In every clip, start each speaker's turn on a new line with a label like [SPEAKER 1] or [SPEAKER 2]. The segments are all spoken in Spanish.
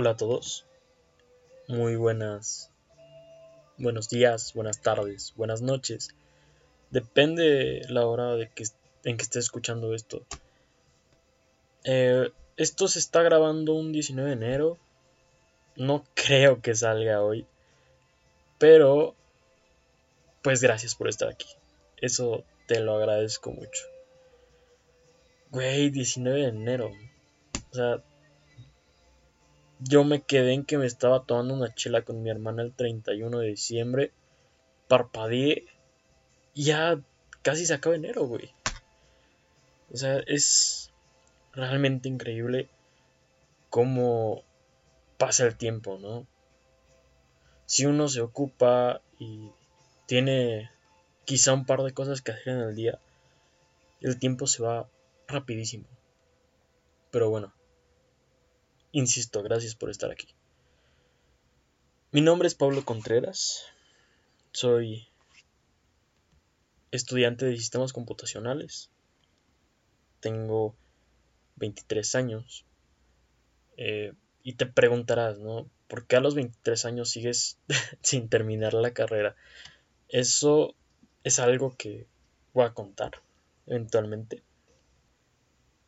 [SPEAKER 1] Hola a todos. Muy buenas. Buenos días, buenas tardes, buenas noches. Depende la hora de que, en que esté escuchando esto. Eh, esto se está grabando un 19 de enero. No creo que salga hoy. Pero, pues gracias por estar aquí. Eso te lo agradezco mucho. Güey, 19 de enero. O sea, yo me quedé en que me estaba tomando una chela con mi hermana el 31 de diciembre. Parpadeé. Ya casi se acaba enero, güey. O sea, es realmente increíble cómo pasa el tiempo, ¿no? Si uno se ocupa y tiene quizá un par de cosas que hacer en el día, el tiempo se va rapidísimo. Pero bueno, Insisto, gracias por estar aquí. Mi nombre es Pablo Contreras. Soy estudiante de sistemas computacionales. Tengo 23 años. Eh, y te preguntarás, ¿no? ¿Por qué a los 23 años sigues sin terminar la carrera? Eso es algo que voy a contar eventualmente.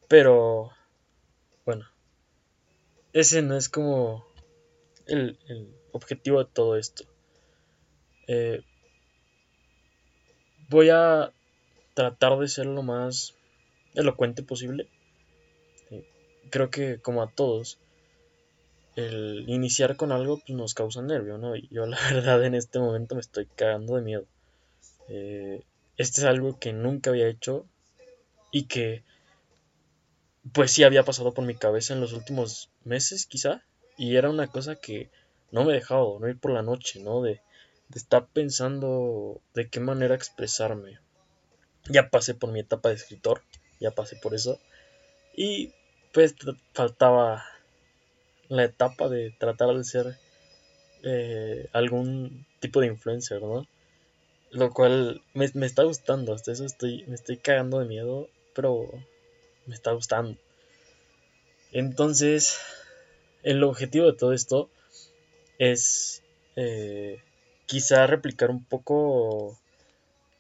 [SPEAKER 1] Pero, ese no es como el, objetivo de todo esto. Eh, voy a tratar de ser lo más elocuente posible. Eh, creo que como a todos, el iniciar con algo pues, nos causa nervio, ¿no? Y yo la verdad en este momento me estoy cagando de miedo. Eh, este es algo que nunca había hecho y que pues sí había pasado por mi cabeza en los últimos meses, quizá, y era una cosa que no me dejaba dormir por la noche, ¿no? De, estar pensando de qué manera expresarme. Ya pasé por mi etapa de escritor, ya pasé por eso, y pues faltaba la etapa de tratar de ser eh, algún tipo de influencer, ¿no? Lo cual me, me, está gustando, hasta eso estoy, me estoy cagando de miedo, pero me está gustando. Entonces, el objetivo de todo esto es eh, quizá replicar un poco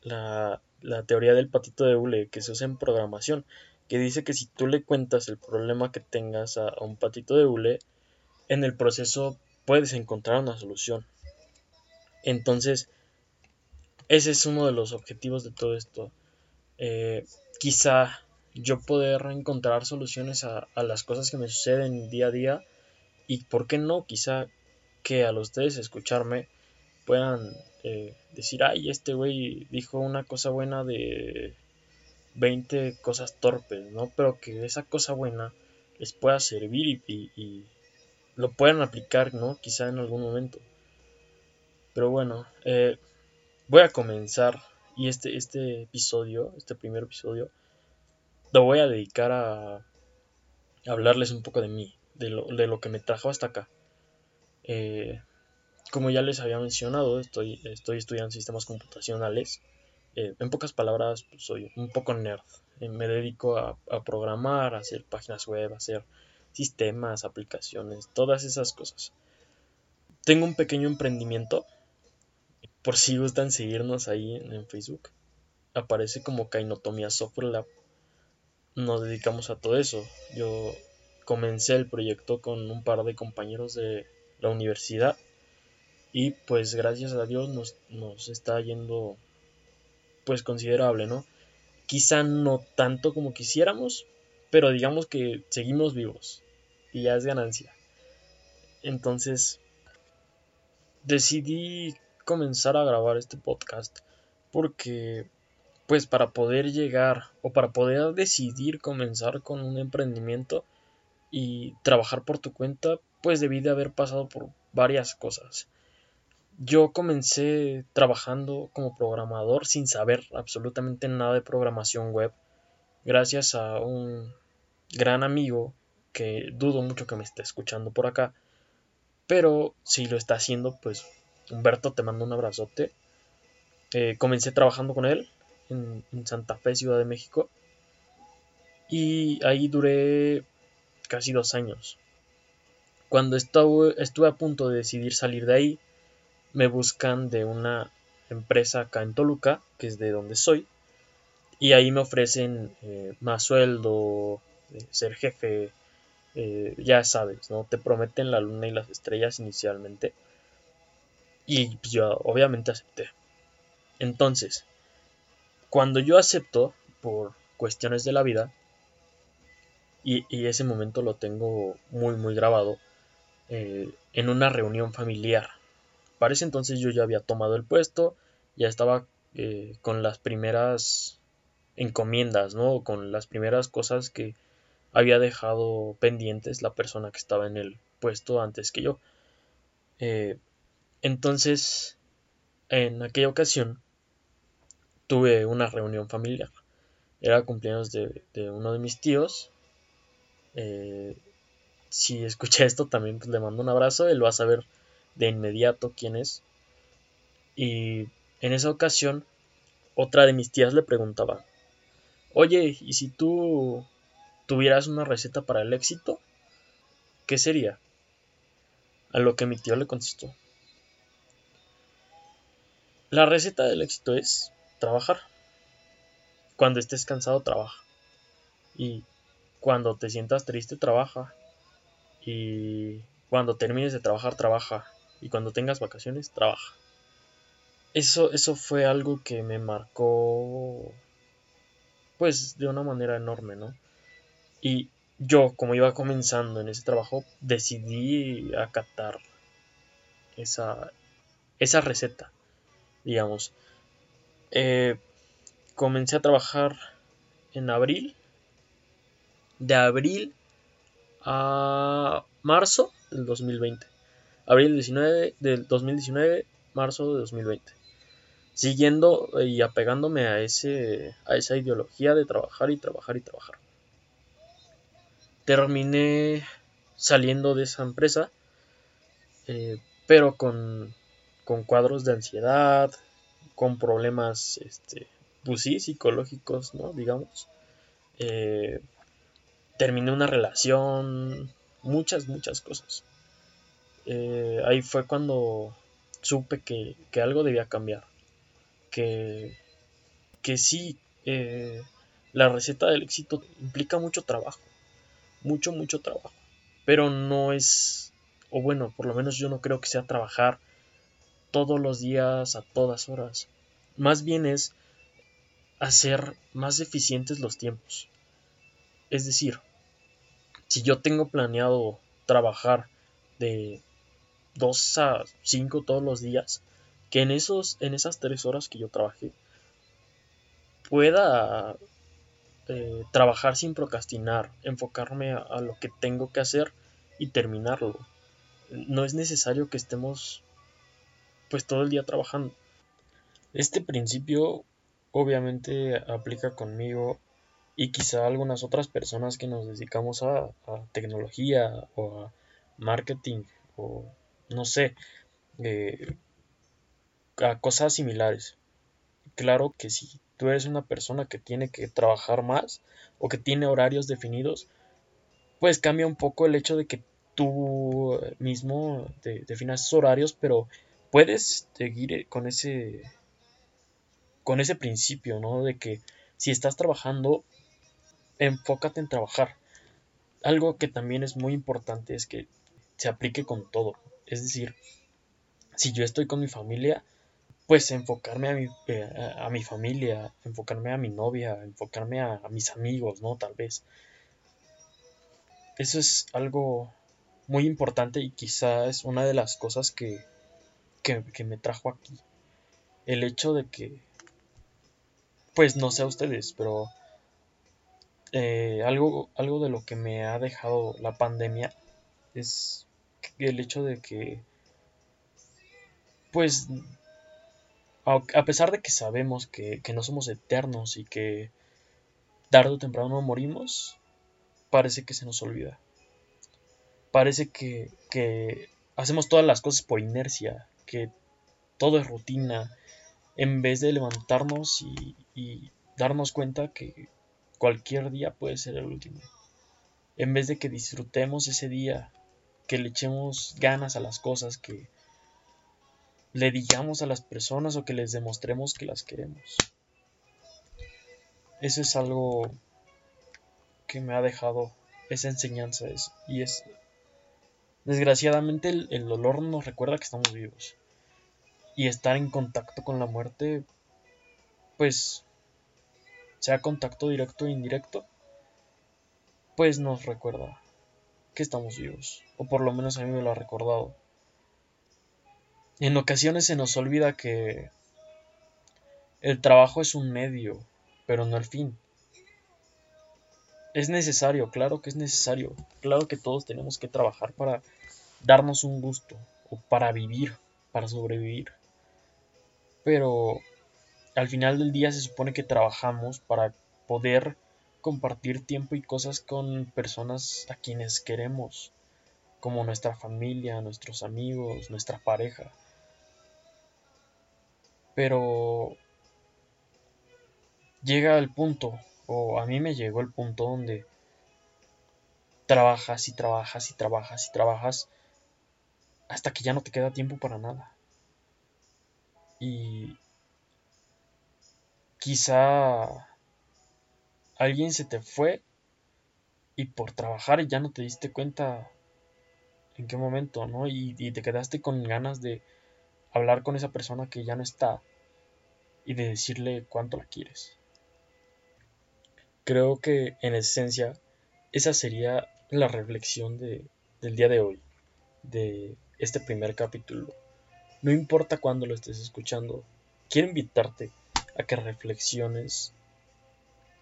[SPEAKER 1] la, la teoría del patito de hule que se usa en programación, que dice que si tú le cuentas el problema que tengas a, un patito de hule, en el proceso puedes encontrar una solución. Entonces, ese es uno de los objetivos de todo esto. Eh, quizá yo poder encontrar soluciones a, las cosas que me suceden día a día y por qué no quizá que a ustedes escucharme puedan eh, decir ay este güey dijo una cosa buena de 20 cosas torpes no pero que esa cosa buena les pueda servir y, lo puedan aplicar no quizá en algún momento. Pero bueno eh, voy a comenzar y este este episodio este primer episodio lo voy a dedicar a hablarles un poco de mí, de lo, de lo que me trajo hasta acá. Eh, como ya les había mencionado, estoy, estoy estudiando sistemas computacionales. Eh, en pocas palabras, pues, soy un poco nerd. Eh, me dedico a, programar, a hacer páginas web, a hacer sistemas, aplicaciones, todas esas cosas. Tengo un pequeño emprendimiento. Por si gustan seguirnos ahí en, en Facebook. Aparece como Kainotomia Software Lab nos dedicamos a todo eso. Yo comencé el proyecto con un par de compañeros de la universidad y pues gracias a Dios nos, nos está yendo pues considerable, ¿no? Quizá no tanto como quisiéramos, pero digamos que seguimos vivos y ya es ganancia. Entonces decidí comenzar a grabar este podcast porque pues para poder llegar o para poder decidir comenzar con un emprendimiento y trabajar por tu cuenta, pues debí de haber pasado por varias cosas. Yo comencé trabajando como programador sin saber absolutamente nada de programación web, gracias a un gran amigo que dudo mucho que me esté escuchando por acá, pero si lo está haciendo, pues Humberto te mando un abrazote. Eh, comencé trabajando con él en, Santa Fe, Ciudad de México. Y ahí duré casi dos años. Cuando estuve, estuve a punto de decidir salir de ahí, me buscan de una empresa acá en Toluca, que es de donde soy, y ahí me ofrecen eh, más sueldo, eh, ser jefe, eh, ya sabes, ¿no? Te prometen la luna y las estrellas inicialmente. Y yo obviamente acepté. Entonces, cuando yo acepto, por cuestiones de la vida, y, ese momento lo tengo muy, muy grabado, en una reunión familiar. Para ese entonces yo ya había tomado el puesto, ya estaba con las primeras encomiendas, ¿no? Con las primeras cosas que había dejado pendientes la persona que estaba en el puesto antes que yo. Eh, entonces, en aquella ocasión, tuve una reunión familiar. Era cumpleaños de, uno de mis tíos. Eh, si escucha esto, también pues, le mando un abrazo. Él va a saber de inmediato quién es. Y en esa ocasión, otra de mis tías le preguntaba, Oye, ¿y si tú tuvieras una receta para el éxito? ¿Qué sería? A lo que mi tío le contestó. La receta del éxito es trabajar. Cuando estés cansado, trabaja. Y cuando te sientas triste, trabaja. Y cuando termines de trabajar, trabaja. Y cuando tengas vacaciones, trabaja. Eso, eso fue algo que me marcó pues de una manera enorme, ¿no? Y yo, como iba comenzando en ese trabajo, decidí acatar esa, esa receta, digamos. Eh, comencé a trabajar en abril, de abril a marzo del 2020. Abril 19 del 2019, marzo de 2020 siguiendo y apegándome a, ese, a esa ideología de trabajar y trabajar y trabajar. Terminé saliendo de esa empresa, eh, pero con, con, cuadros de ansiedad, con problemas, este, pues sí, psicológicos. Digamos. Eh, terminé una relación, muchas, muchas cosas. Eh, ahí fue cuando supe que, que algo debía cambiar que, que sí, eh, la receta del éxito implica mucho trabajo, mucho, mucho trabajo, pero no es, o bueno, por lo menos yo no creo que sea trabajar todos los días, a todas horas, más bien es hacer más eficientes los tiempos. Es decir, si yo tengo planeado trabajar de 2 a 5 todos los días, que en, esos, en esas tres horas que yo trabajé pueda eh, trabajar sin procrastinar, enfocarme a, lo que tengo que hacer y terminarlo. No es necesario que estemos pues todo el día trabajando. Este principio obviamente aplica conmigo y quizá algunas otras personas que nos dedicamos a, tecnología o a marketing o no sé, eh, a cosas similares. Claro que si tú eres una persona que tiene que trabajar más o que tiene horarios definidos, pues cambia un poco el hecho de que tú mismo te definas horarios, pero puedes seguir con ese con ese principio, ¿no? De que si estás trabajando, enfócate en trabajar. Algo que también es muy importante es que se aplique con todo. Es decir, si yo estoy con mi familia, pues enfocarme a mi, eh, a, mi familia, enfocarme a mi novia, enfocarme a, mis amigos, ¿no? Tal vez. Eso es algo muy importante y quizá es una de las cosas que, que, me trajo aquí. El hecho de que, pues no sé a ustedes, pero eh, algo, algo de lo que me ha dejado la pandemia es el hecho de que, pues a pesar de que sabemos que, no somos eternos y que tarde o temprano morimos, parece que se nos olvida. Parece que, hacemos todas las cosas por inercia, que todo es rutina, en vez de levantarnos y, darnos cuenta que cualquier día puede ser el último. En vez de que disfrutemos ese día que le echemos ganas a las cosas, que le digamos a las personas o que les demostremos que las queremos. Eso es algo que me ha dejado esa enseñanza y es desgraciadamente el, el dolor nos recuerda que estamos vivos y estar en contacto con la muerte pues sea contacto directo e indirecto pues nos recuerda que estamos vivos o por lo menos a mí me lo ha recordado en ocasiones se nos olvida que el trabajo es un medio pero no el fin es necesario, claro que es necesario. Claro que todos tenemos que trabajar para darnos un gusto o para vivir, para sobrevivir. Pero al final del día se supone que trabajamos para poder compartir tiempo y cosas con personas a quienes queremos, como nuestra familia, nuestros amigos, nuestra pareja. Pero llega el punto o a mí me llegó el punto donde trabajas y trabajas y trabajas y trabajas hasta que ya no te queda tiempo para nada. Y quizá alguien se te fue y por trabajar ya no te diste cuenta en qué momento, ¿no? Y, y, te quedaste con ganas de hablar con esa persona que ya no está y de decirle cuánto la quieres. Creo que en esencia esa sería la reflexión de, del día de hoy, de este primer capítulo. No importa cuándo lo estés escuchando, quiero invitarte a que reflexiones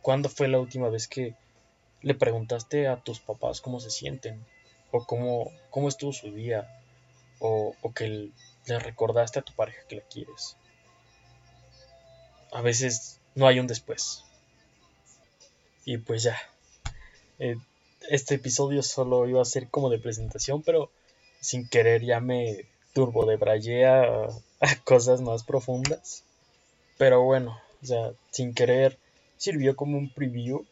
[SPEAKER 1] cuándo fue la última vez que le preguntaste a tus papás cómo se sienten, o cómo, cómo estuvo su día, o, que le recordaste a tu pareja que la quieres. A veces no hay un después, y pues ya. Eh, este episodio solo iba a ser como de presentación, pero sin querer ya me turbo de a, a cosas más profundas. Pero bueno, o sea, sin querer sirvió como un preview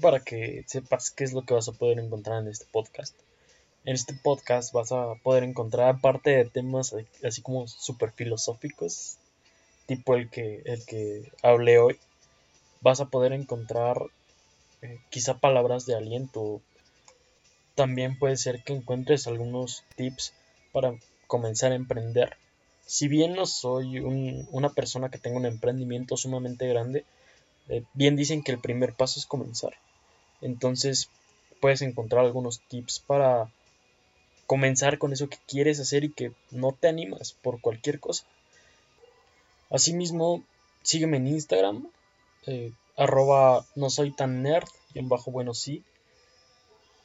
[SPEAKER 1] para que sepas qué es lo que vas a poder encontrar en este podcast. En este podcast vas a poder encontrar, aparte de temas así como súper filosóficos, tipo el que, el que hablé hoy, vas a poder encontrar eh, quizá palabras de aliento. También puede ser que encuentres algunos tips para comenzar a emprender. Si bien no soy una persona que tenga un emprendimiento sumamente grande, eh, bien dicen que el primer paso es comenzar. Entonces puedes encontrar algunos tips para comenzar con eso que quieres hacer y que no te animas por cualquier cosa. Asimismo, sígueme en Instagram, eh, arroba no soy tan nerd, y en bajo bueno sí.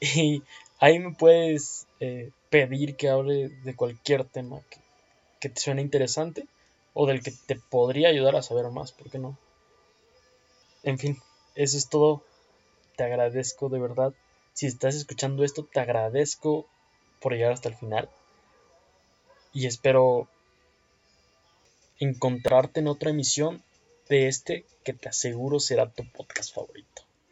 [SPEAKER 1] Y ahí me puedes eh, pedir que hable de cualquier tema que, que te suene interesante o del que te podría ayudar a saber más, ¿por qué no? En fin, eso es todo. Te agradezco de verdad. Si estás escuchando esto, te agradezco por llegar hasta el final. Y espero encontrarte en otra emisión de este que te aseguro será tu podcast favorito.